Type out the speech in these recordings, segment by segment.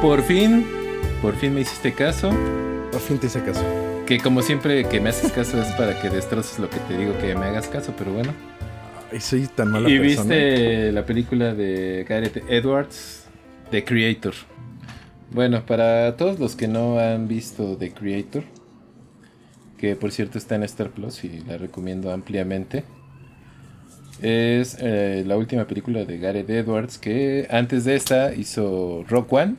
Por fin, por fin me hiciste caso. Por fin te hice caso. Que como siempre que me haces caso es para que destroces lo que te digo que me hagas caso, pero bueno. Ay, soy tan mala ¿Y persona. viste la película de Gareth Edwards, The Creator? Bueno, para todos los que no han visto The Creator, que por cierto está en Star Plus y la recomiendo ampliamente, es eh, la última película de Gareth Edwards que antes de esta hizo Rock One,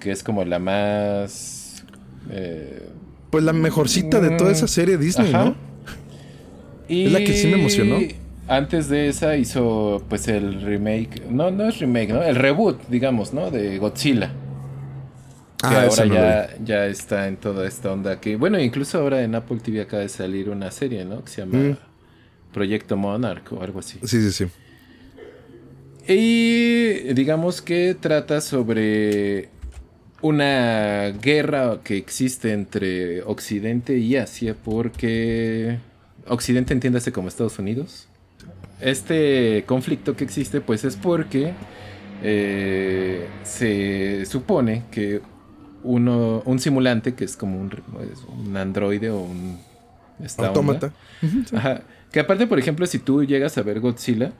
Que es como la más... eh, Pues la mejorcita de toda esa serie Disney, Ajá. ¿no? Y Es la que sí me emocionó. Antes de esa hizo pues el remake, no, no es remake, ¿no? El reboot, digamos, ¿no? De Godzilla. Que Ah, ahora ya, ya está en toda esta onda que, bueno, incluso ahora en Apple TV acaba de salir una serie, ¿no? Que se llama Mm. Proyecto Monarch o algo así. Sí, sí, sí. Y digamos que trata sobre una guerra que existe entre Occidente y Asia porque Occidente entiéndase como Estados Unidos. Este conflicto que existe pues es porque eh, se supone que uno, un simulante que es como un, es un androide o un Autómata. Ajá. Que aparte, por ejemplo, si tú llegas a ver Godzilla,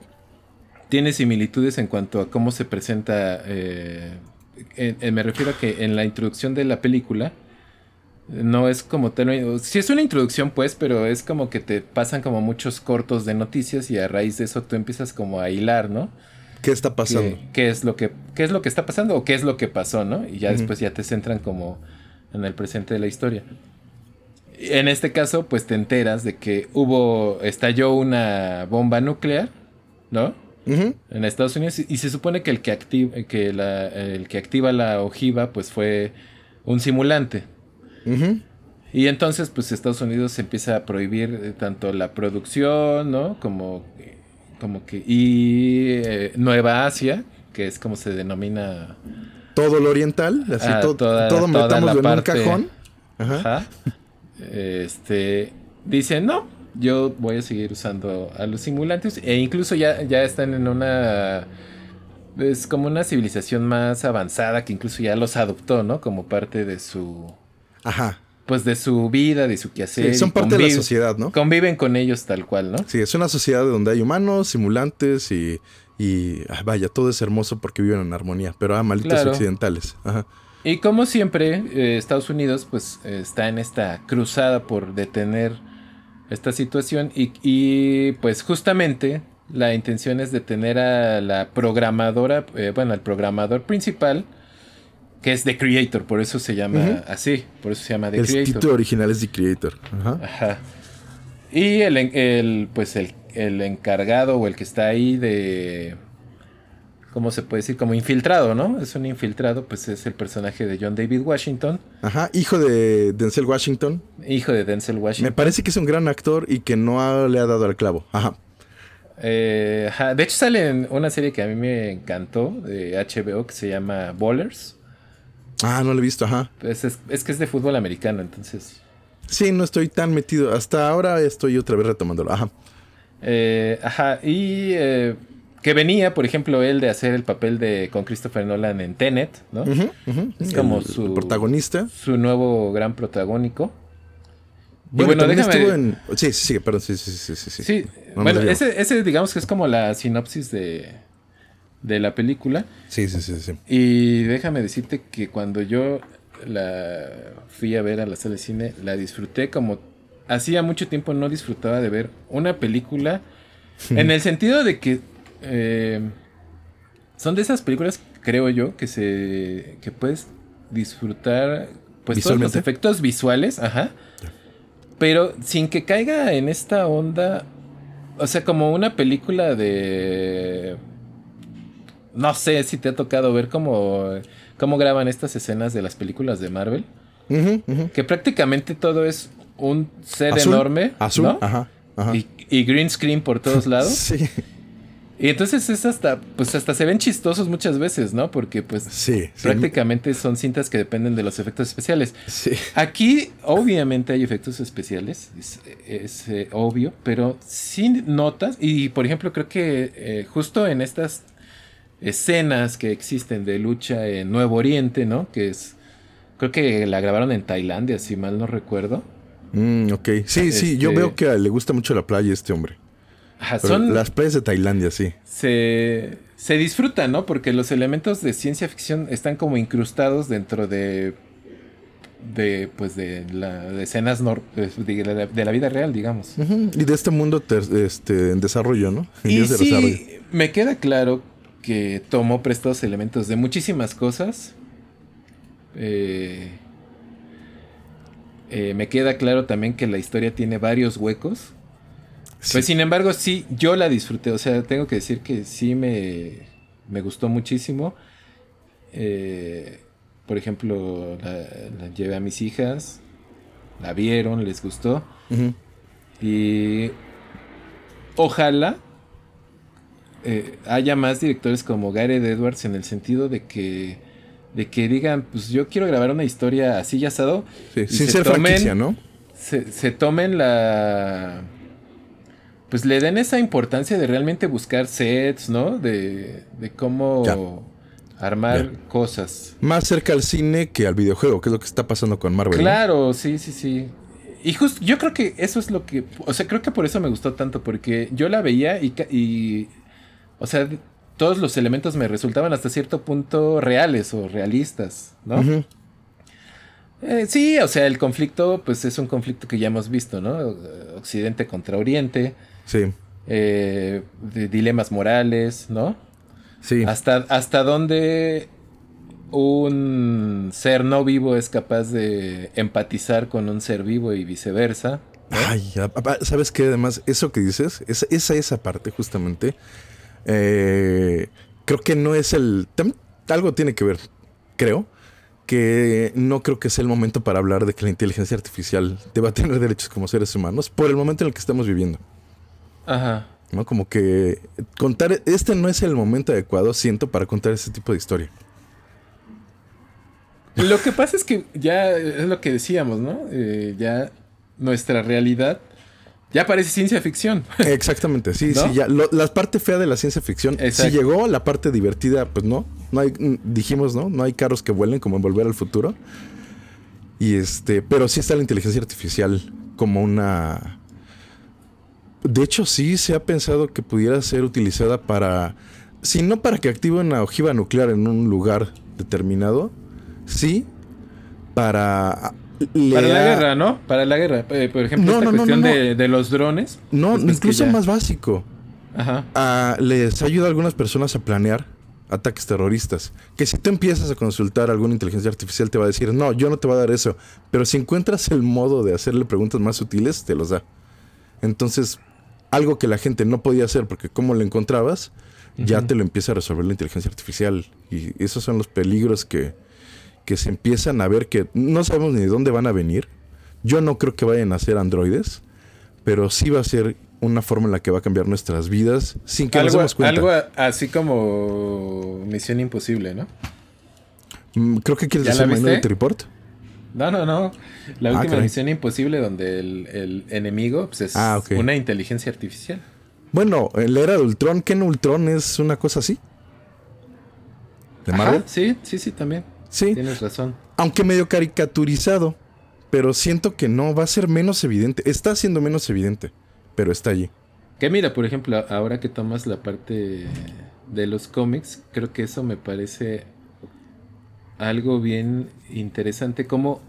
tiene similitudes en cuanto a cómo se presenta. eh, en- en- me refiero a que en la introducción de la película. No es como tal. Sí es una introducción, pues, pero es como que te pasan como muchos cortos de noticias y a raíz de eso tú empiezas como a hilar, ¿no? ¿Qué está pasando? ¿Qué, qué es lo que, ¿Qué es lo que está pasando o qué es lo que pasó, no? Y ya después ya te centran como en el presente de la historia. En este caso, pues te enteras de que hubo, estalló una bomba nuclear, ¿no? En Estados Unidos y se supone que el que activa, que la- el que activa la ojiva, pues fue un simulante. Y entonces, pues Estados Unidos empieza a prohibir eh, tanto la producción, ¿no? Como, como que... Y eh, Nueva Asia, que es como se denomina... Todo lo oriental, así Ah, todo, toda- la en un cajón. Ajá. Ajá. Este... Dice, no, yo voy a seguir usando a los simulantes. E incluso ya, ya están en una... Es como una civilización más avanzada que incluso ya los adoptó, ¿no? Como parte de su... Ajá. Pues de su vida, de su Sí, quehacer. son y parte de la sociedad, ¿no? Conviven con ellos tal cual, ¿no? Sí, es una sociedad donde hay humanos, simulantes y, y ah, vaya, todo es hermoso porque viven en armonía. Pero ah, malditos Claro. occidentales. Ajá. Y como siempre, eh, Estados Unidos pues eh, está en esta cruzada por detener esta situación y, y, pues justamente la intención es detener a la programadora, eh, bueno, al programador principal, que es The Creator, por eso se llama así, por eso se llama The El Creator. título original es The Creator. Ajá. Ajá. Y el, el, pues el, el encargado o el que está ahí de. ¿Cómo se puede decir? Como infiltrado, ¿no? Es un infiltrado, pues es el personaje de John David Washington, Ajá. Hijo de Denzel Washington. hijo de Denzel Me Washington. parece que es un gran actor y que no ha- le ha dado al clavo. Ajá. Eh, ajá. De hecho, sale en una serie que a mí me encantó de HBO que se llama Ballers. Ah, no lo he visto, ajá. Pues es, es que es de fútbol americano, entonces. Sí, no estoy tan metido. Hasta ahora estoy otra vez retomándolo. Ajá. Eh, ajá, y eh, que venía, por ejemplo, él de hacer el papel de con Christopher Nolan en Tenet, ¿no? Es como El- su- el protagonista. Su nuevo gran protagónico. Y Bueno, bueno, también déjame- estuvo en. Sí, sí, sí, perdón. Sí, sí, sí, sí. sí. Sí, No, bueno, ese, ese digamos que es como la sinopsis de, de la película. Sí, sí, sí, sí. Y déjame decirte que cuando yo la fui a ver a la sala de cine, la disfruté como hacía mucho tiempo no disfrutaba de ver una película. en el sentido de que eh, son de esas películas, creo yo, que se que puedes disfrutar pues todos los efectos visuales, ajá. Pero sin que caiga en esta onda, o sea, como una película de no sé si te ha tocado ver cómo, cómo graban estas escenas de las películas de Marvel. Que prácticamente todo es un Azul, enorme. Azul. ¿no? Ajá. Ajá. Y, y green screen por todos lados. Sí, y entonces es hasta, pues hasta se ven chistosos muchas veces, ¿no? Porque pues sí. sí. prácticamente son cintas que dependen de los efectos especiales. Sí. Aquí obviamente hay efectos especiales, es, es, eh, obvio, pero sin notas. Y por ejemplo creo que eh, justo en estas escenas que existen de lucha en Nuevo Oriente, ¿no? Que es, creo que la grabaron en Tailandia, si mal no recuerdo. Mm, ok, sí, sí, yo Este- veo que le gusta mucho la playa a este hombre. Ajá, son, Las playas de Tailandia, sí. se, se disfrutan, ¿no? Porque los elementos de ciencia ficción están como incrustados dentro de, de pues, de, la, de escenas nor- de, la, de la vida real, digamos. Y de este mundo ter- este, en desarrollo, ¿no? En Y desarrollo. sí, me queda claro que tomó prestados elementos de muchísimas cosas. Eh, eh, me queda claro también que la historia tiene varios huecos. Pues sin embargo, sí, yo la disfruté. O sea, tengo que decir que sí me, me gustó muchísimo. Eh, por ejemplo, la, la llevé a mis hijas, la vieron, les gustó. Y ojalá eh, haya más directores como Gareth Edwards en el sentido de que de que digan, pues yo quiero grabar una historia así ya asado. Sí, Sin se ser tomen- franquicia, ¿no? Se, se tomen la... Pues le den esa importancia de realmente buscar sets, ¿no? De, de cómo Ya. armar cosas. Más cerca al cine que al videojuego, que es lo que está pasando con Marvel. ¿no? Claro, sí, sí, sí. Y justo, yo creo que eso es lo que, o sea, creo que por eso me gustó tanto, porque yo la veía y, y o sea, todos los elementos me resultaban hasta cierto punto reales o realistas, ¿no? Eh, sí, o sea, el conflicto, pues es un conflicto que ya hemos visto, ¿no? Occidente contra Oriente, Sí, eh, de dilemas morales, ¿no? sí. Hasta, hasta dónde un ser no vivo es capaz de empatizar con un ser vivo y viceversa. Ay, ¿sabes qué? Además, eso que dices, esa, esa, esa parte justamente, eh, creo que no es el... tam- algo tiene que ver, creo, que no creo que sea el momento para hablar de que la inteligencia artificial deba tener derechos como seres humanos por el momento en el que estamos viviendo. Ajá. ¿no? Como que contar, este no es el momento adecuado, siento, para contar ese tipo de historia. Lo que pasa es que ya es lo que decíamos, ¿no? Eh, ya nuestra realidad ya parece ciencia ficción. Exactamente, sí, ¿No? sí, ya. lo- la parte fea de la ciencia ficción, Exacto. sí llegó, la parte divertida, pues no. No hay, mm, dijimos, ¿no? No hay carros que vuelen como en Volver al Futuro. Y este, pero sí está la inteligencia artificial como una. De hecho, sí se ha pensado que pudiera ser utilizada para. Si no para que active una ojiva nuclear en un lugar determinado, sí para. le Para la guerra, ¿no? Para la guerra. Eh, por ejemplo, No, esta no, no, cuestión no. De, de los drones. No, pues incluso ya- más básico. Ajá. Ah, les ayuda a algunas personas a planear ataques terroristas. Que si tú empiezas a consultar a alguna inteligencia artificial te va a decir, no, yo no te voy a dar eso. Pero si encuentras el modo de hacerle preguntas más sutiles, te los da. Entonces, algo que la gente no podía hacer porque como lo encontrabas, ya te lo empieza a resolver la inteligencia artificial. Y esos son los peligros que, que se empiezan a ver que no sabemos ni de dónde van a venir. Yo no creo que vayan a ser androides, pero sí va a ser una forma en la que va a cambiar nuestras vidas sin que nos Algo, demos cuenta. algo así como Misión Imposible, ¿no? Mm, Creo que quieres ¿Ya la decir? Minority Report. No, no, no. La Ah, última caray. Misión Imposible donde el, el enemigo pues, es Ah, una inteligencia artificial. Bueno, en la era de Ultron, ¿qué en Ultron es una cosa así? ¿De Ajá, Marvel? sí, sí, sí, también. Sí, Tienes razón. aunque medio caricaturizado, pero siento que no, va a ser menos evidente. Está siendo menos evidente, pero está allí. Que mira, por ejemplo, ahora que tomas la parte de los cómics, creo que eso me parece algo bien interesante. Como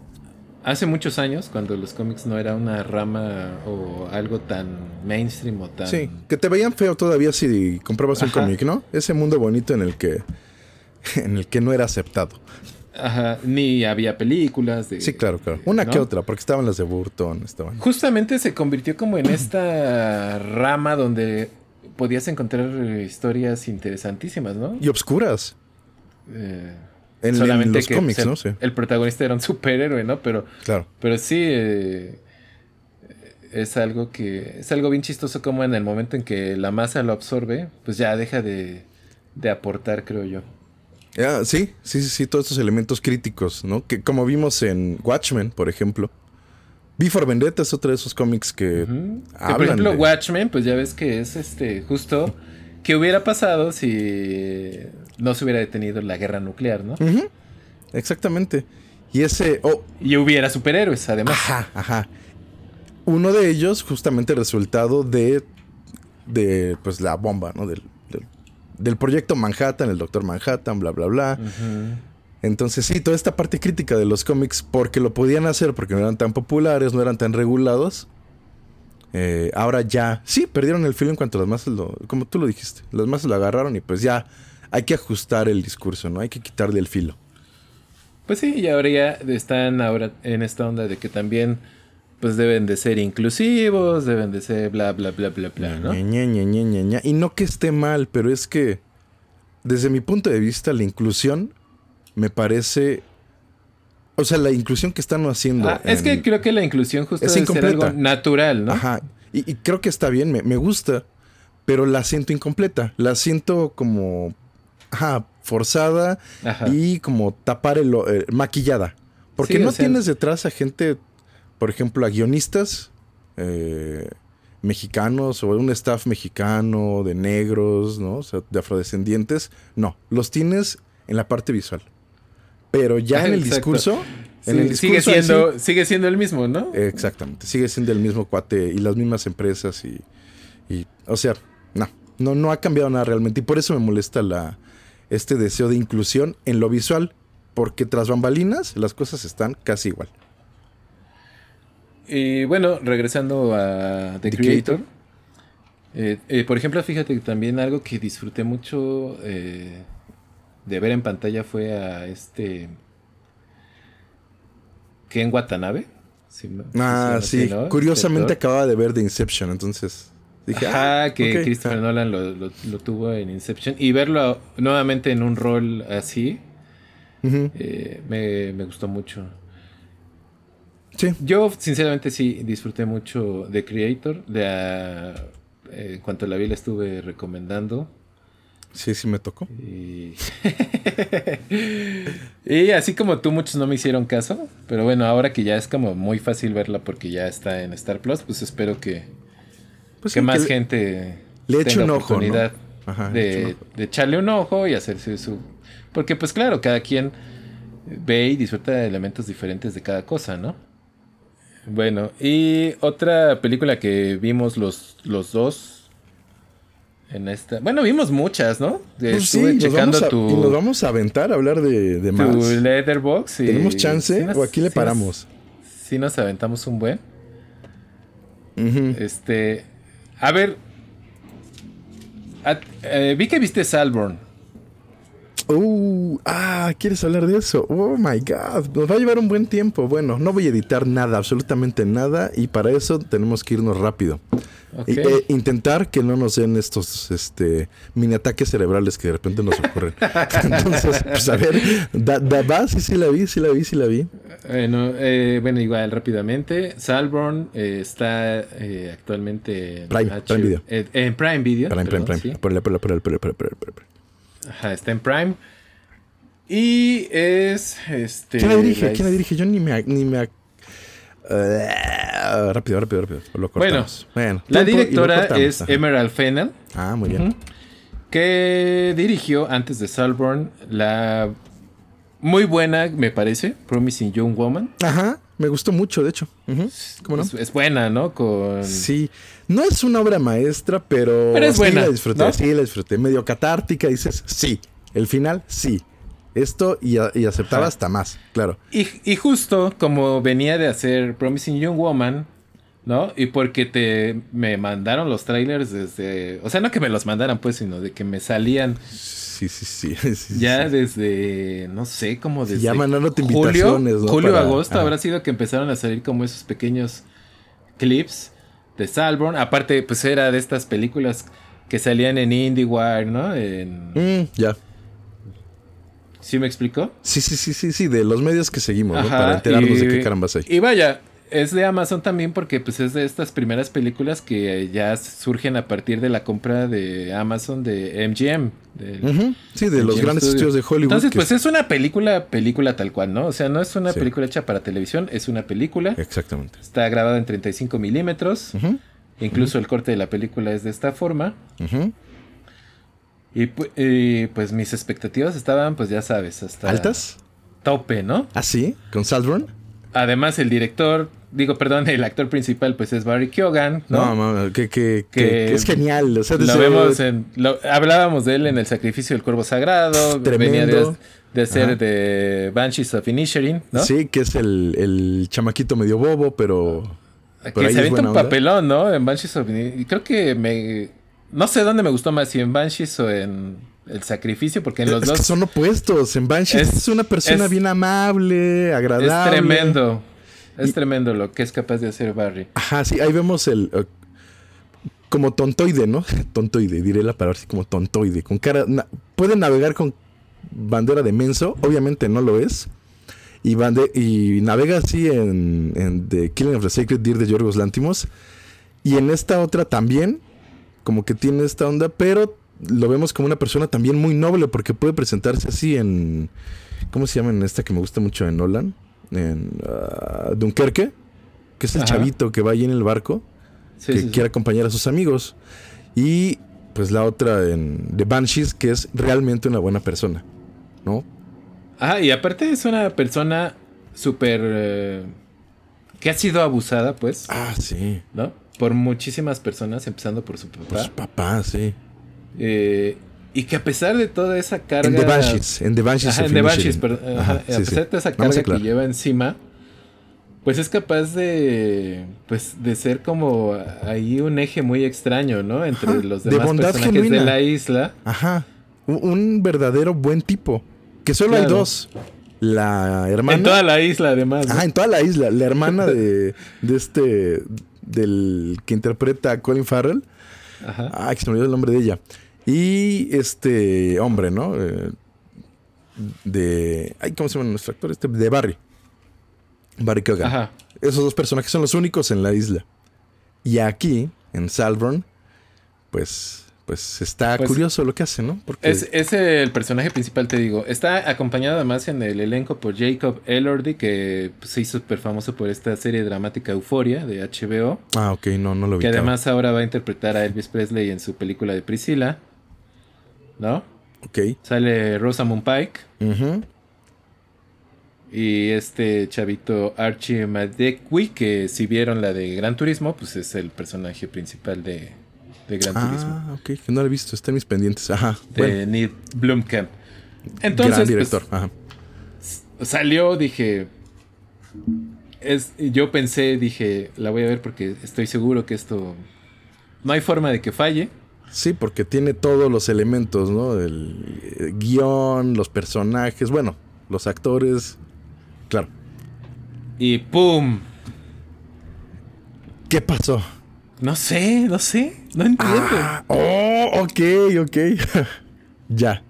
hace muchos años, cuando los cómics no era una rama o algo tan mainstream o tan... Sí, que te veían feo todavía si comprabas un cómic, ¿no? Ese mundo bonito en el que en el que no era aceptado. Ajá, ni había películas de... Sí, claro, claro. Una ¿no? que otra, porque estaban las de Burton, estaban. Justamente se convirtió como en esta rama donde podías encontrar eh, historias interesantísimas, ¿no? Y obscuras. Eh, En, en solamente los que cómics, pues, el, ¿no? Sí, el protagonista era un superhéroe, ¿no? Pero, claro. pero sí eh, es algo que es algo bien chistoso como en el momento en que la masa lo absorbe, pues ya deja de, de aportar, creo yo. Ah, sí, sí, sí, sí, todos estos elementos críticos, ¿no? Que como vimos en Watchmen, por ejemplo. Before Vendetta es otro de esos cómics que hablan por ejemplo, de- Watchmen, pues ya ves que es este justo ¿Qué hubiera pasado si no se hubiera detenido la guerra nuclear, no? Exactamente. Y ese. Oh, Y hubiera superhéroes, además. Ajá, ajá. Uno de ellos, justamente el resultado de, de pues, la bomba, ¿no? Del, del, del proyecto Manhattan, el Doctor Manhattan, bla, bla, bla. Entonces, sí, toda esta parte crítica de los cómics, porque lo podían hacer, porque no eran tan populares, no eran tan regulados. Eh, ahora ya, sí, perdieron el filo en cuanto las masas lo, como tú lo dijiste, las masas lo agarraron y pues ya hay que ajustar el discurso, ¿no? Hay que quitarle el filo. Pues sí, y ahora ya están ahora en esta onda de que también pues deben de ser inclusivos, deben de ser bla bla bla bla bla, ¿no? Ña, Ña, Ña, Ña, Ña, Ña. Y no que esté mal, pero es que desde mi punto de vista la inclusión me parece... O sea, la inclusión que están haciendo... Ah, es que creo que la inclusión justo Es debe ser incompleta. algo natural, ¿no? Ajá. Y, y creo que está bien, me, me gusta, pero la siento incompleta. La siento como... Ajá, forzada Ajá. y como tapar el... eh, maquillada. Porque Sí, no sea- tienes detrás a gente, por ejemplo, a guionistas eh, mexicanos o un staff mexicano de negros, ¿no? O sea, de afrodescendientes. No, los tienes en la parte visual. Pero ya en el discurso... Sí, en el sigue sí- siendo sigue siendo el mismo, ¿no? Exactamente, sigue siendo el mismo cuate y las mismas empresas y, y, o sea, no, no, no ha cambiado nada realmente y por eso me molesta la, este deseo de inclusión en lo visual, porque tras bambalinas las cosas están casi igual. Y bueno, regresando a The, The Creator. eh, eh, por ejemplo, fíjate que también algo que disfruté mucho eh, de ver en pantalla fue a este Ken Watanabe. ¿no? Ah, Sí, sí, ¿no? curiosamente Este acababa de ver The Inception, entonces dije, Ajá, ah, que Christopher ah, Nolan lo, lo- lo tuvo en Inception. Y verlo nuevamente en un rol así, eh, me, me gustó mucho. Sí, Yo, sinceramente, sí disfruté mucho de Creator. De, eh, en cuanto la vi, la estuve recomendando. Sí, sí me tocó. Y... y así como tú, muchos no me hicieron caso. Pero bueno, ahora que ya es como muy fácil verla porque ya está en Star Plus, pues espero que, Pues que sí, más gente le eche un ojo, ¿no? Ajá, un de, ojo. de echarle un ojo y hacerse su... Porque pues claro, cada quien ve y disfruta de elementos diferentes de cada cosa, ¿no? Bueno, y otra película que vimos los, los dos en esta... Bueno, vimos muchas, ¿no? Pues sí, Estuve nos checando a, tu, y nos vamos a aventar a hablar de, de tu más. letterbox. y- ¿Tenemos chance sí nos- o aquí le sí nos- paramos? sí nos aventamos un buen. Este. A ver. a- eh, vi que viste Salborn. Uh, ah, ¿quieres hablar de eso? Oh my god, nos va a llevar un buen tiempo. Bueno, no voy a editar nada, absolutamente nada, y para eso tenemos que irnos rápido. Ok. Y, eh, intentar que no nos den estos este, mini ataques cerebrales que de repente nos ocurren. Entonces, pues a ver, da, da, va, sí, sí la vi, sí la vi, sí la vi. Bueno, eh, bueno, igual rápidamente. Salborn eh, está eh, actualmente en Prime, Prime Video. eh, en Prime Video. Prime, Prime, perdón, Prime. sí. Ponle, ponle, ponle, ponle, ponle. Ajá, está en Prime. Y es este. ¿Quién la dirige? ¿Quién la dirige? Yo ni me... Ni me eh, rápido, rápido, rápido. Lo cortamos. Bueno, La directora cortamos. es Ajá. Emerald Fennell. Ah, muy bien. Que dirigió antes de Salborn la muy buena, me parece, Promising Young Woman. Ajá, me gustó mucho, de hecho. ¿Cómo no? Es, es buena, ¿no? Con Sí, no es una obra maestra, pero, Pero es sí buena, la disfruté, ¿no? sí la disfruté. Medio catártica, dices, sí. El final, sí. Esto y, y aceptaba Ajá. hasta más, claro. y, y justo como venía de hacer Promising Young Woman, ¿no? Y porque te me mandaron los trailers desde, o sea, no que me los mandaran pues, sino de que me salían Sí, sí, sí. ya sí. desde no sé, como desde ya julio, invitaciones, ¿no? julio Para- agosto habrá sido que empezaron a salir como esos pequeños clips de Salborn. Aparte, pues era de estas películas que salían en IndieWire, ¿no? En... Mm, ya. ¿Sí me explicó? Sí, sí, sí, sí, sí, de los medios que seguimos, ¿no? Para enterarnos y- de qué carambas hay. Y vaya, es de Amazon también porque pues es de estas primeras películas que ya surgen a partir de la compra de Amazon de MGM. del- Sí, de los grandes Studios. estudios de Hollywood. Entonces, pues es una película, película tal cual, ¿no? O sea, no es una Sí. película hecha para televisión, es una película. Exactamente. Está grabada en 35 milímetros. Incluso el corte de la película es de esta forma. Y, y, pues mis expectativas estaban, pues ya sabes, hasta ¿Altas? tope, ¿no? ¿Ah, sí? ¿Con Saltburn? Además, el director, digo, perdón, el actor principal, pues es Barry Keoghan, ¿no? No, no, que, que, que- Que- es genial. O sea, lo vemos en. lo- hablábamos de él en el sacrificio del cuervo sagrado. Venía de, Tremendo. de ser Ajá. de Banshees of Inisherin, ¿no? Sí, que es el, el chamaquito medio bobo, pero... Que pero se avienta un onda. papelón, ¿no? En Banshees of Inisherin. Y creo que me. No sé dónde me gustó más, si en Banshees o en El Sacrificio, porque en los es dos que son opuestos. En Banshee es, Es- una persona es- bien amable, agradable. es tremendo. Es Y- tremendo lo que es capaz de hacer Barry. Ajá, sí, ahí vemos el... eh, como tontoide, ¿no? Tontoide, diré la palabra así como tontoide. Con cara... na- puede navegar con bandera de menso, obviamente no lo es. Y, bande- y navega así en, en The Killing of the Sacred Deer de Yorgos Lantimos. Y en esta otra también, como que tiene esta onda, pero lo vemos como una persona también muy noble porque puede presentarse así en... ¿Cómo se llama en esta que me gusta mucho en Nolan? En ah, Dunkerque, que es el Ajá. chavito que va ahí en el barco, Sí, que sí, sí. quiere acompañar a sus amigos. Y pues la otra en The Banshees, que es realmente una buena persona, ¿no? Ajá, y aparte es una persona súper. eh, que ha sido abusada, pues, Ah, sí. ¿no? Por muchísimas personas, empezando por su papá. Por su papá, sí. Eh, y que a pesar de toda esa carga. En The Banshees, en The Banshees. Ajá, of en The Banshees, Inisherin. perdón, Ajá, ajá, sí, a sí. pesar de toda esa carga que lleva encima, pues es capaz de. Pues de ser como ahí un eje muy extraño, ¿no? Entre Ajá, los de demás bondad personajes genuina. de la isla. Ajá. Un, un verdadero buen tipo. Que solo hay dos. La hermana. En toda la isla, además. ¿no? Ajá, en toda la isla. La hermana de, de este. Del que interpreta a Colin Farrell. Ajá. Ah, que se me olvidó el nombre de ella. Y este hombre, ¿no? Eh, de. Ay, ¿cómo se llama nuestro actor? Este, de Barry. Barry Keoghan. Ajá. Esos dos personajes son los únicos en la isla. Y aquí, en Salburn, pues. Pues está Pues- curioso lo que hace, ¿no? Porque. Es, es el personaje principal, te digo. Está acompañado además en el elenco por Jacob Elordi, que pues, se hizo súper famoso por esta serie dramática Euforia de HBO. Ah, ok, no, no lo vi. Que además ahora va a interpretar a Elvis Presley en su película de Priscilla. ¿No? Ok. Sale Rosamund Pike y este chavito Archie Madekwi, que si vieron la de Gran Turismo, pues es el personaje principal de, de Gran Turismo. Ah, ok, que no lo he visto, está en mis pendientes. Ajá. De Bueno, Neil Blomkamp. Entonces, gran pues, director. Ajá. salió, dije. Es, yo pensé, dije, la voy a ver porque estoy seguro que esto. No hay forma de que falle. Sí, porque tiene todos los elementos, ¿no? El eh, guion, los personajes, bueno, los actores. Claro. Y ¡pum! ¿Qué pasó? No sé, no sé. No entiendo. Ah, oh, ok, ok. ya.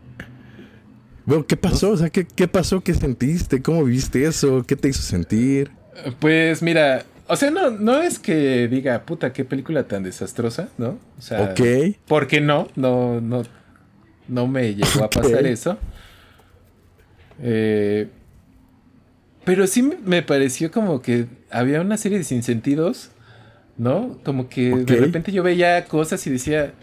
Bueno, ¿qué pasó? O sea, ¿qué, ¿qué pasó? ¿Qué sentiste? ¿Cómo viviste eso? ¿Qué te hizo sentir? Pues mira, o sea, no, no es que diga, puta, qué película tan desastrosa, ¿no? O sea, porque no, no, no, no me llegó a pasar eso. Eh, pero sí me- pareció como que había una serie de sinsentidos, ¿no? Como que de repente yo veía cosas y decía,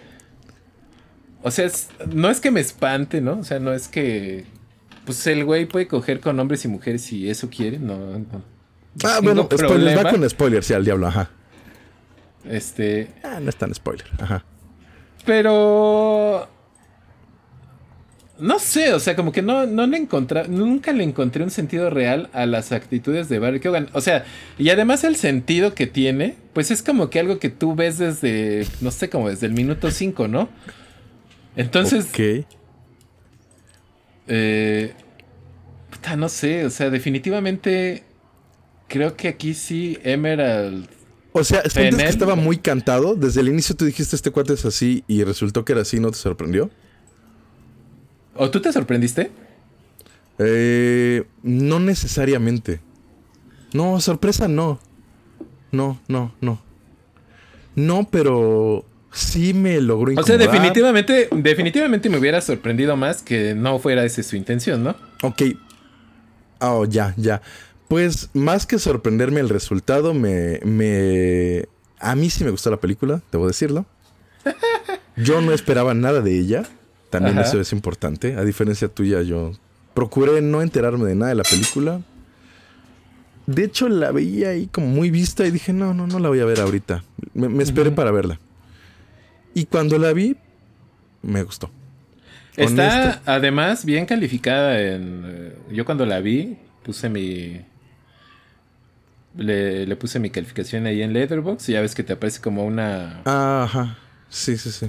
o sea, es- no es que me espante, ¿no? O sea, no es que, pues el güey puede coger con hombres y mujeres si eso quiere, no. no. Ah, bueno, spoiler, va problema. con spoilers, sí, al diablo, ajá. Este, Ah, no es tan spoiler, ajá. pero no sé, o sea, como que no, no le encontré, nunca le encontré un sentido real a las actitudes de Barry Keoghan. O sea, y además el sentido que tiene, pues es como que algo que tú ves desde, no sé, como desde el minuto 5, ¿no? Entonces, Ok. eh, puta, no sé, o sea, definitivamente creo que aquí sí Emerald O sea, ¿sientes que estaba muy cantado? Desde el inicio tú dijiste este cuate es así y resultó que era así, ¿no te sorprendió? ¿O tú te sorprendiste? Eh, no necesariamente. No, sorpresa no. No, no, no. No, pero sí me logró O sea, incomodar. definitivamente, definitivamente me hubiera sorprendido más que no fuera esa su intención, ¿no? Ok. Oh, ya, ya. Pues más que sorprenderme el resultado, me, me... A mí sí me gustó la película, debo decirlo. Yo no esperaba nada de ella. También Ajá. eso es importante. A diferencia tuya, yo procuré no enterarme de nada de la película. De hecho, la veía ahí como muy vista y dije, no, no, no la voy a ver ahorita. Me, me esperé para verla. Y cuando la vi, me gustó. Está además bien calificada en... eh, Yo cuando la vi puse mi... Le, le puse mi calificación ahí en Letterboxd y ya ves que te aparece como una... Ajá. Sí, sí, sí.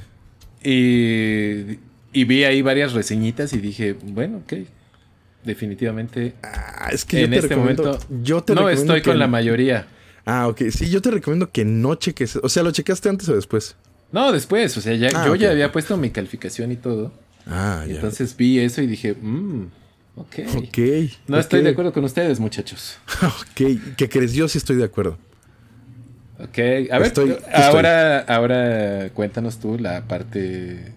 Y, y vi ahí varias reseñitas y dije, bueno, ok. Definitivamente Ah, es que yo en te este momento yo te no estoy con la mayoría. Ah, ok. Sí, yo te recomiendo que no cheques. O sea, ¿lo checaste antes o después? No, después, o sea, ya, Ah, yo ya había puesto mi calificación y todo. Ah, ya. Entonces vi eso y dije, mmm, ok. ok. No estoy de acuerdo con ustedes, muchachos. ok. ¿Qué crees? Yo sí estoy de acuerdo. Ok, a ver, Estoy- ahora, ahora cuéntanos tú la parte,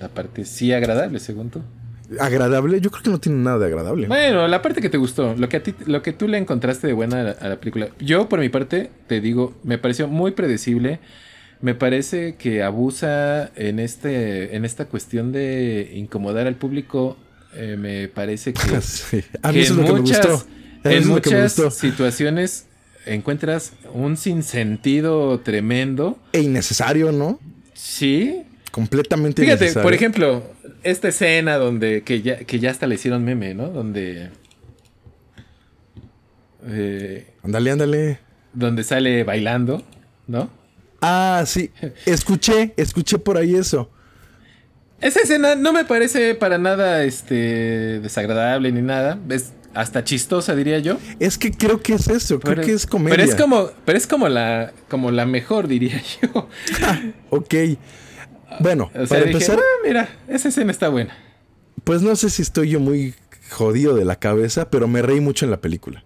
la parte sí agradable, según tú. ¿Agradable? Yo creo que no tiene nada de agradable. Bueno, la parte que te gustó, lo que a ti, lo que tú le encontraste de buena a la, a la película. Yo, por mi parte, te digo, me pareció muy predecible. Me parece que abusa en este, en esta cuestión de incomodar al público. Eh, me parece que, Sí. A mí que eso es lo que me gustó. A mí en es muchas gustó. situaciones encuentras un sinsentido tremendo. E innecesario, ¿no? Sí. Completamente Fíjate, innecesario. por ejemplo, esta escena donde que ya, que ya hasta le hicieron meme, ¿no? Donde eh, Ándale, ándale. donde sale bailando, ¿no? Ah, sí. Escuché, escuché por ahí eso. Esa escena no me parece para nada este desagradable ni nada, es hasta chistosa diría yo. Es que creo que es eso. Creo que es comedia. Pero es como pero es como la como la mejor diría yo. Ok. Bueno, O sea, para dije, empezar, "Ah, mira, esa escena está buena. pues no sé si estoy yo muy jodido de la cabeza, pero me reí mucho en la película.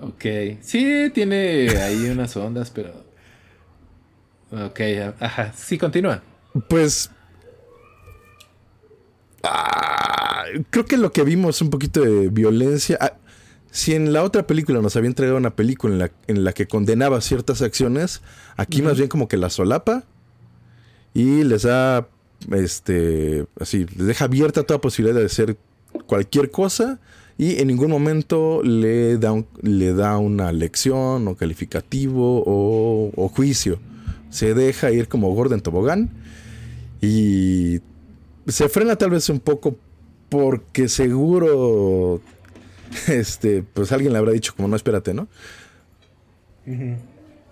Ok. Sí, tiene ahí unas ondas, pero. Ok, ajá. Sí, continúa. Pues. Ah, creo que lo que vimos es un poquito de violencia. Ah, si en la otra película nos había entregado una película en la, en la que condenaba ciertas acciones, aquí más bien como que la solapa y les da. Este. Así, les deja abierta toda posibilidad de hacer cualquier cosa. Y en ningún momento le da, un- le da una lección o calificativo o, o juicio. Se deja ir como gordo en tobogán. Y se frena tal vez un poco porque seguro este pues alguien le habrá dicho como no espérate, ¿no?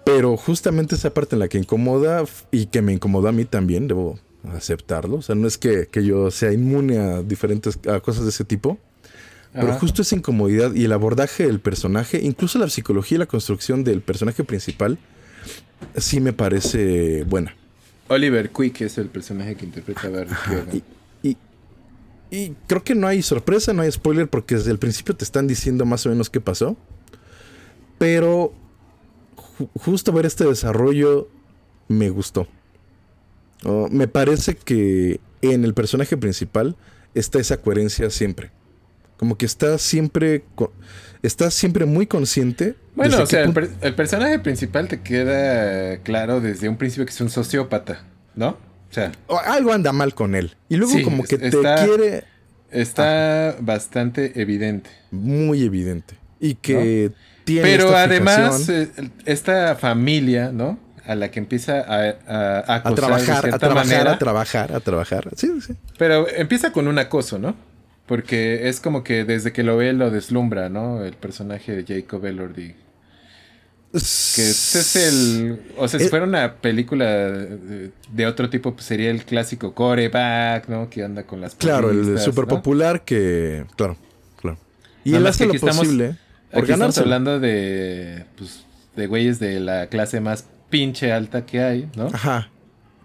Pero justamente esa parte en la que incomoda y que me incomodó a mí también, debo aceptarlo. O sea, no es que, que yo sea inmune a diferentes a cosas de ese tipo. Pero justo esa incomodidad y el abordaje del personaje, incluso la psicología y la construcción del personaje principal, sí me parece buena. Oliver Quick es el personaje que interpreta a Barry Keoghan. Y, y- y creo que no hay sorpresa, no hay spoiler, porque desde el principio te están diciendo más o menos qué pasó. Pero ju- justo ver este desarrollo me gustó. Oh, me parece que en el personaje principal está esa coherencia siempre. Como que está siempre, está siempre muy consciente. Bueno, o sea, el, punto- per- el personaje principal te queda claro desde un principio que es un sociópata, ¿no? O sea, o algo anda mal con él. Y luego Sí, como que te quiere está bastante evidente. muy evidente. Y que tiene Pero esta además, eh, esta familia, ¿no? A la que empieza a, a, a a acosar de trabajar, a trabajar, manera. a trabajar, a trabajar. Sí, sí. Pero empieza con un acoso, ¿no? Porque es como que desde que lo ve lo deslumbra, ¿no? El personaje de Jacob Elordi. Que ese es el... O sea, si Eh, fuera una película de, de otro tipo, pues sería el clásico coreback, ¿no? Que anda con las Claro, el súper ¿no? popular que. Claro, claro. Y Nada él hace lo estamos- posible por Aquí estamos hablando de... Pues, de güeyes de la clase más pinche alta que hay, ¿no? Ajá.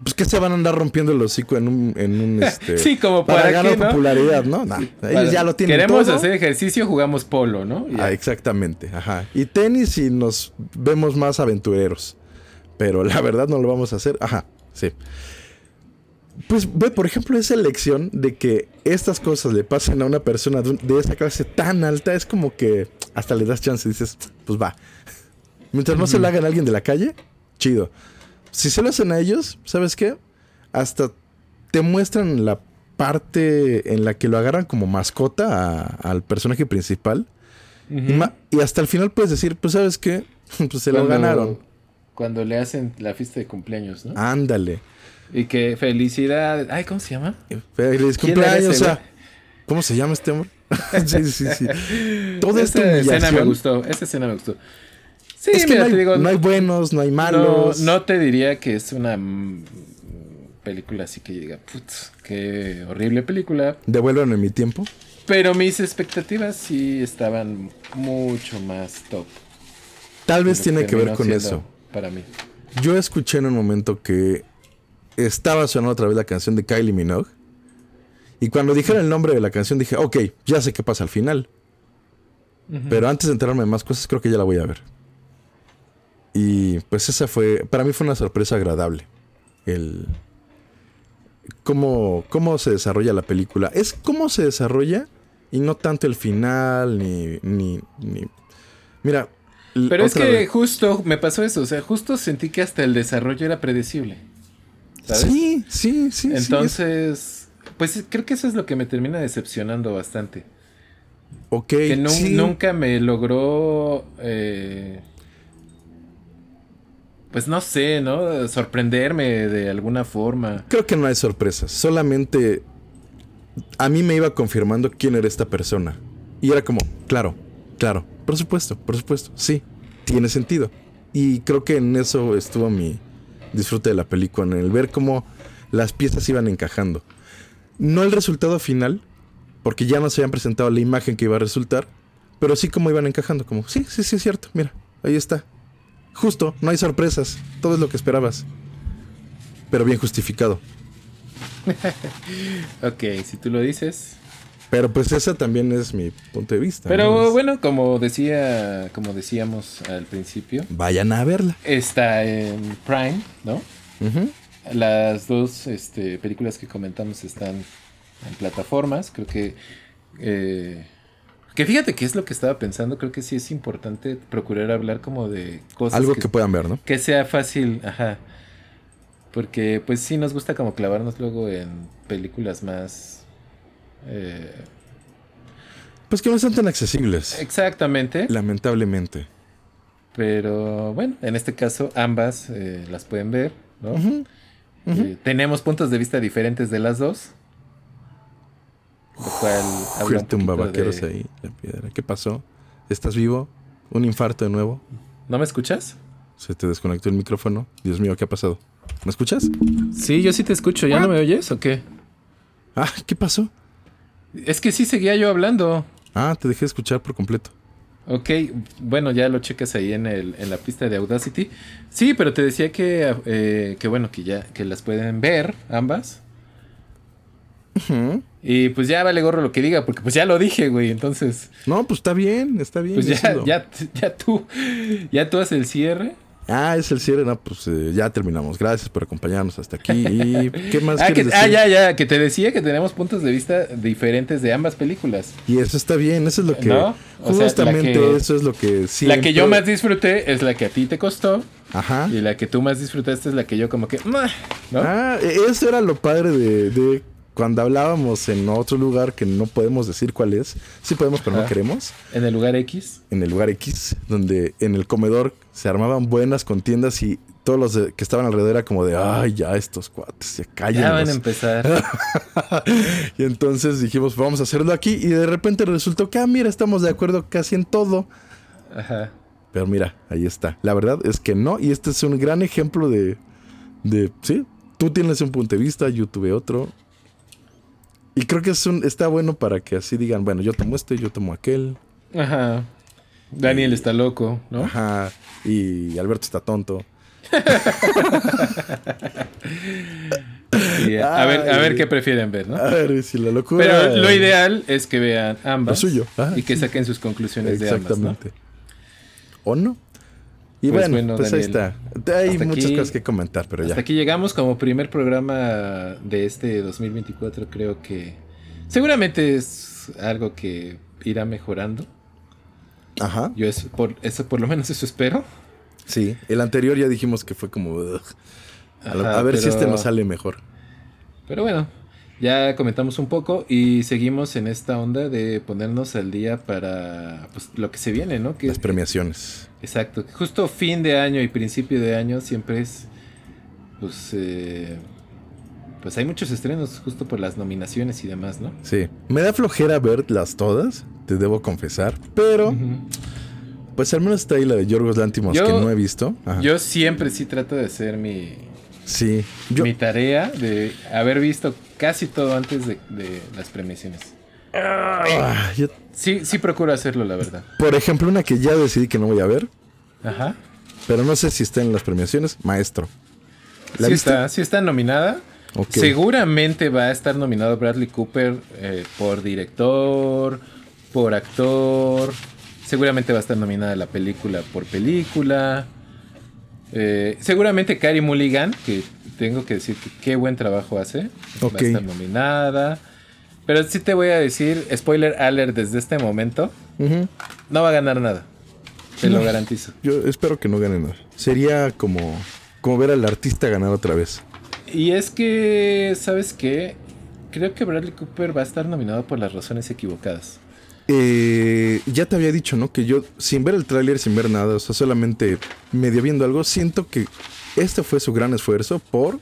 Pues que se van a andar rompiendo el hocico en un. En un este, Sí, como para para ganar qué, ¿no? popularidad, ¿no? Nah, ellos ya lo tienen Queremos todo. hacer ejercicio, jugamos polo, ¿no? Ah, exactamente, ajá. Y tenis y nos vemos más aventureros. Pero la verdad no lo vamos a hacer. Ajá, sí. Pues ve, por ejemplo, esa elección de que estas cosas le pasen a una persona de, esa clase tan alta es como que hasta le das chance y dices, pues va. Mientras no se lo hagan a alguien de la calle, chido. Si se lo hacen a ellos, ¿sabes qué? Hasta te muestran la parte en la que lo agarran como mascota a- al personaje principal. y, hasta el final puedes decir, pues sabes qué, pues se lo Cuando- ganaron. Cuando le hacen la fiesta de cumpleaños, ¿no? Ándale. Y que felicidad. Ay, ¿cómo se llama? Feliz ¿Quién era cumpleaños. ese, o sea, ¿Cómo se llama este hombre? sí, sí, sí. Toda esta escena me gustó. Esa escena me gustó. Sí, es que mira, no, hay, te digo. no hay buenos, no hay malos. no te diría que es una película así que llega. Putz, qué horrible película. Devuélvanme mi tiempo. Pero mis expectativas sí estaban mucho más top. Tal vez tiene que ver con eso. Para mí. Yo escuché en un momento que estaba sonando otra vez la canción de Kylie Minogue. Y cuando dijeron el nombre de la canción dije, ok, ya sé qué pasa al final. Pero antes de enterarme de más cosas, creo que ya la voy a ver. Y pues esa fue, para mí fue una sorpresa agradable. El cómo, cómo se desarrolla la película. Es cómo se desarrolla y no tanto el final ni... ni, ni- Mira... Pero es que vez. justo me pasó eso. O sea, justo sentí que hasta el desarrollo era predecible. ¿Sabes? Sí, sí, sí. sí, es- Entonces, pues creo que eso es lo que me termina decepcionando bastante. ok, Que sí. nunca me logró, eh, pues no sé, ¿no? Sorprenderme de alguna forma. Creo que no hay sorpresas. Solamente a mí me iba confirmando quién era esta persona. Y era como, claro, claro, por supuesto, por supuesto, sí, tiene sentido. Y creo que en eso estuvo mi disfrute de la película, en el ver cómo las piezas iban encajando. No el resultado final, porque ya nos habían presentado la imagen que iba a resultar, pero sí cómo iban encajando, como, sí, sí, sí es cierto, mira, ahí está. Justo, no hay sorpresas, todo es lo que esperabas. Pero bien justificado. Ok, si tú lo dices. Pero pues ese también es mi punto de vista. Pero bueno, como decía, como decíamos al principio, Vayan a verla. está en Prime, ¿no? Las dos este, películas que comentamos están en plataformas. Creo que. eh, que fíjate que es lo que estaba pensando. Creo que sí es importante procurar hablar como de cosas. Algo que, puedan ver, ¿no? que sea fácil. Ajá. Porque pues sí nos gusta como clavarnos luego en películas más. eh, Pues que no están tan accesibles. exactamente. Lamentablemente. Pero bueno, en este caso ambas eh, las pueden ver, ¿no? Eh, tenemos puntos de vista diferentes de las dos. Lo cual habla un poquito babaqueros de- ahí, la piedra. ¿Qué pasó? ¿Estás vivo? ¿Un infarto de nuevo? ¿No me escuchas? ¿Se te desconectó el micrófono? Dios mío, ¿qué ha pasado? ¿Me escuchas? Sí, yo sí te escucho. ¿Ya no me oyes o qué? Ah, ¿qué pasó? Es que sí seguía yo hablando. Ah, te dejé escuchar por completo. Ok, bueno, ya lo checas ahí en, el, en la pista de Audacity. Sí, pero te decía que, eh, que bueno, que ya que las pueden ver ambas. Y pues ya vale gorro lo que diga, porque pues ya lo dije, güey. Entonces, No, pues está bien, está bien. pues ya, ya, ya tú, ya tú haces el cierre. Ah, es el cierre. No, pues eh, ya terminamos. Gracias por acompañarnos hasta aquí. ¿Y qué más Ah, que, quieres ah, decir? ya, ya, que te decía que tenemos puntos de vista diferentes de ambas películas. Y eso está bien, eso es lo que. ¿No? O justamente que- eso es lo que sí. La que yo más disfruté es la que a ti te costó. Ajá. Y la que tú más disfrutaste es la que yo como que... ¿no? Ah, e- eso era lo padre de, de cuando hablábamos en otro lugar que no podemos decir cuál es. Sí podemos, pero no queremos. En el lugar X. En el lugar X, donde en el comedor se armaban buenas contiendas y todos los de- que estaban alrededor era como de, ay, ya estos cuates, ya Ya van a empezar. y entonces dijimos, vamos a hacerlo aquí. Y de repente resultó que, ah, mira, estamos de acuerdo casi en todo. Ajá. Pero mira, ahí está. La verdad es que no. Y este es un gran ejemplo de. de sí, tú tienes un punto de vista, yo tuve otro. Y creo que es un, está bueno para que así digan, bueno, yo tomo este, yo tomo aquel. Ajá. Daniel está loco, ¿no? Ajá. Y Alberto está tonto. A, ver, a ver qué prefieren ver, ¿no? A ver, si la locura. Pero lo ideal es que vean ambas. Lo suyo. Ajá, y que sí. saquen sus conclusiones de ambas, ¿no? Exactamente. ¿O no? Y Pues bueno, bueno, pues ahí está. Hay Hasta muchas aquí- cosas que comentar, pero Hasta ya. aquí llegamos como primer programa de este 2024. Creo que seguramente es algo que irá mejorando. Ajá. Yo es por eso por lo menos eso espero. Sí. El anterior ya dijimos que fue como. ugh. A, lo- Ajá, a ver si este nos sale mejor. Pero bueno, ya comentamos un poco y seguimos en esta onda de ponernos al día para pues, lo que se viene, ¿no? Que, Las premiaciones. Exacto. Justo fin de año y principio de año siempre es. Pues. eh, pues hay muchos estrenos justo por las nominaciones y demás, ¿no? Sí. Me da flojera verlas todas, te debo confesar. Pero, pues al menos está ahí la de Yorgos Lantimos Yo- que no he visto. Ajá. Yo siempre sí trato de hacer mi, sí. Yo, mi tarea de haber visto casi todo antes de, de las premiaciones. ah, yo- Sí, sí procuro hacerlo, la verdad. por ejemplo, una que ya decidí que no voy a ver, Ajá. pero no sé si está en las premiaciones, Maestro. ¿La sí viste? está, sí está nominada. Seguramente va a estar nominado Bradley Cooper eh, por director, por actor. Seguramente va a estar nominada la película por película. Eh, seguramente Carey Mulligan, que tengo que decir que qué buen trabajo hace, va a estar nominada. Pero sí te voy a decir, spoiler alert desde este momento, no va a ganar nada. Te lo garantizo. Yo espero que no gane nada. Sería como, como ver al artista ganar otra vez. Y es que, ¿sabes qué? Creo que Bradley Cooper va a estar nominado por las razones equivocadas. Eh, ya te había dicho, ¿no? Que yo, sin ver el tráiler, sin ver nada, o sea, solamente medio viendo algo, siento que este fue su gran esfuerzo por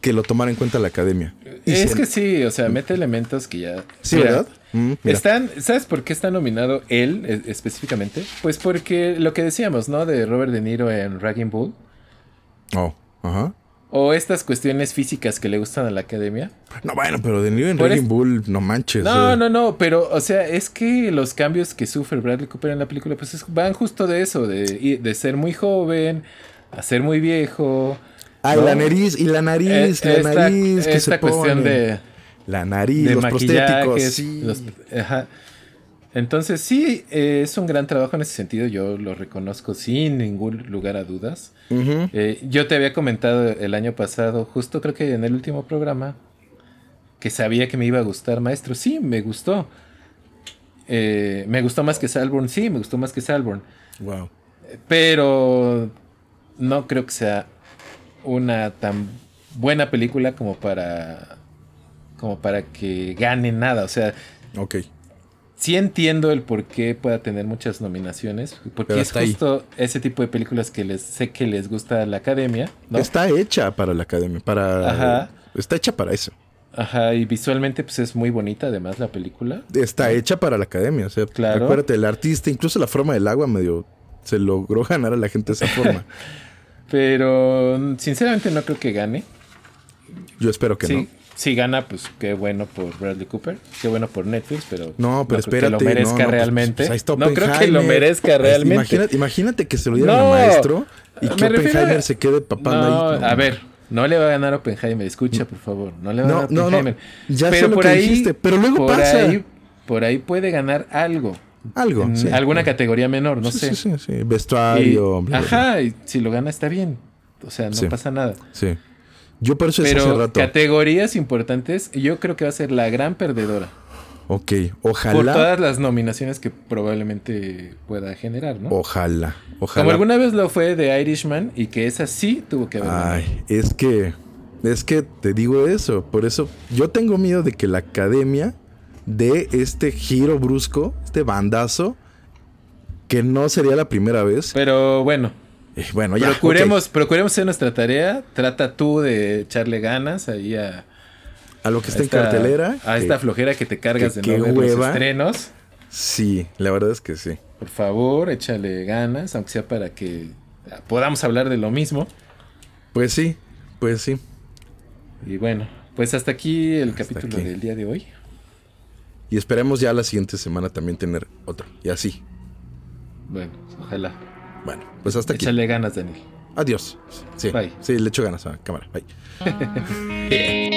que lo tomara en cuenta la academia. Y es se- que sí, o sea, mete elementos que ya... Sí, Mira, ¿verdad? Mm. Están, ¿Sabes por qué está nominado él eh, específicamente? Pues porque lo que decíamos, ¿no? De Robert De Niro en Ragging Bull. Oh, ajá. O estas cuestiones físicas que le gustan a la academia. No, bueno, pero de New Raging Bull, no manches. No, eh. no, no, pero, o sea, es que los cambios que sufre Bradley Cooper en la película, pues es- van justo de eso, de, de ser muy joven a ser muy viejo. Ay, ¿no? la nariz, y la nariz, Eh, la esta, nariz que esta se cuestión pone. de, La nariz, de los prostéticos. Sí. los- ajá. Entonces, sí, eh, es un gran trabajo en ese sentido, yo lo reconozco sin ningún lugar a dudas. Eh, yo te había comentado el año pasado, justo creo que en el último programa, que sabía que me iba a gustar Maestro. Sí, me gustó. Eh, me gustó más que Salborn, sí, me gustó más que Salborn. Wow. Pero no creo que sea una tan buena película como para como para que gane nada. O sea, Ok. Sí entiendo el por qué pueda tener muchas nominaciones, porque es ahí. justo ese tipo de películas que les sé que les gusta a la academia, ¿no? Está hecha para la academia, para... Ajá. Está hecha para eso. Ajá, y visualmente pues es muy bonita además la película. Está hecha para la academia. O sea, Claro. acuérdate, el artista, incluso la forma del agua medio se logró ganar a la gente de esa forma. Pero sinceramente no creo que gane. Yo espero que sí, no. Si gana, pues qué bueno por Bradley Cooper, qué bueno por Netflix, pero No, pero creo que lo merezca no, no, pues, realmente. pues ahí no creo que lo merezca Ahí- realmente. Imagínate, imagínate que se lo dieran No, a maestro y que Oppenheimer a- se quede papando no, ahí. No, a ver, no le va a ganar Oppenheimer, escucha por favor, no le va a No, ganar no, no, Oppenheimer. ya sé lo que dijiste, pero luego por pasa. Ahí, por ahí puede ganar algo. Algo. en sí. alguna categoría menor, no Sí, sé. sí, sí, sí. Vestuario. ajá, y si lo gana está bien. O sea, no pasa nada. Sí. Yo por eso decía hace Pero rato. categorías importantes, yo creo que va a ser la gran perdedora. Ok, Por ojalá. todas las nominaciones que probablemente pueda generar, ¿no? Ojalá. Ojalá. Como alguna vez lo fue de Irishman y que esa sí tuvo que haber. Ay, es que. Es que te digo eso. Por eso yo tengo miedo de que la academia de este giro brusco, este bandazo, que no sería la primera vez. Pero bueno, Eh, bueno, ya. procuremos, procuremos hacer nuestra tarea. Trata tú de echarle ganas ahí a. A lo que a está en cartelera. A que- esta flojera que te cargas que de no ver los estrenos. Sí, la verdad es que sí. Por favor, échale ganas, aunque sea para que podamos hablar de lo mismo. Pues sí, pues sí. Y bueno, pues hasta aquí el capítulo aquí. del día de hoy. Y esperemos ya la siguiente semana también tener otro. Y así. Bueno, ojalá. Bueno, pues hasta aquí. Échale ganas, Daniel. Adiós. Sí, Bye. sí, le echo ganas a cámara. Bye.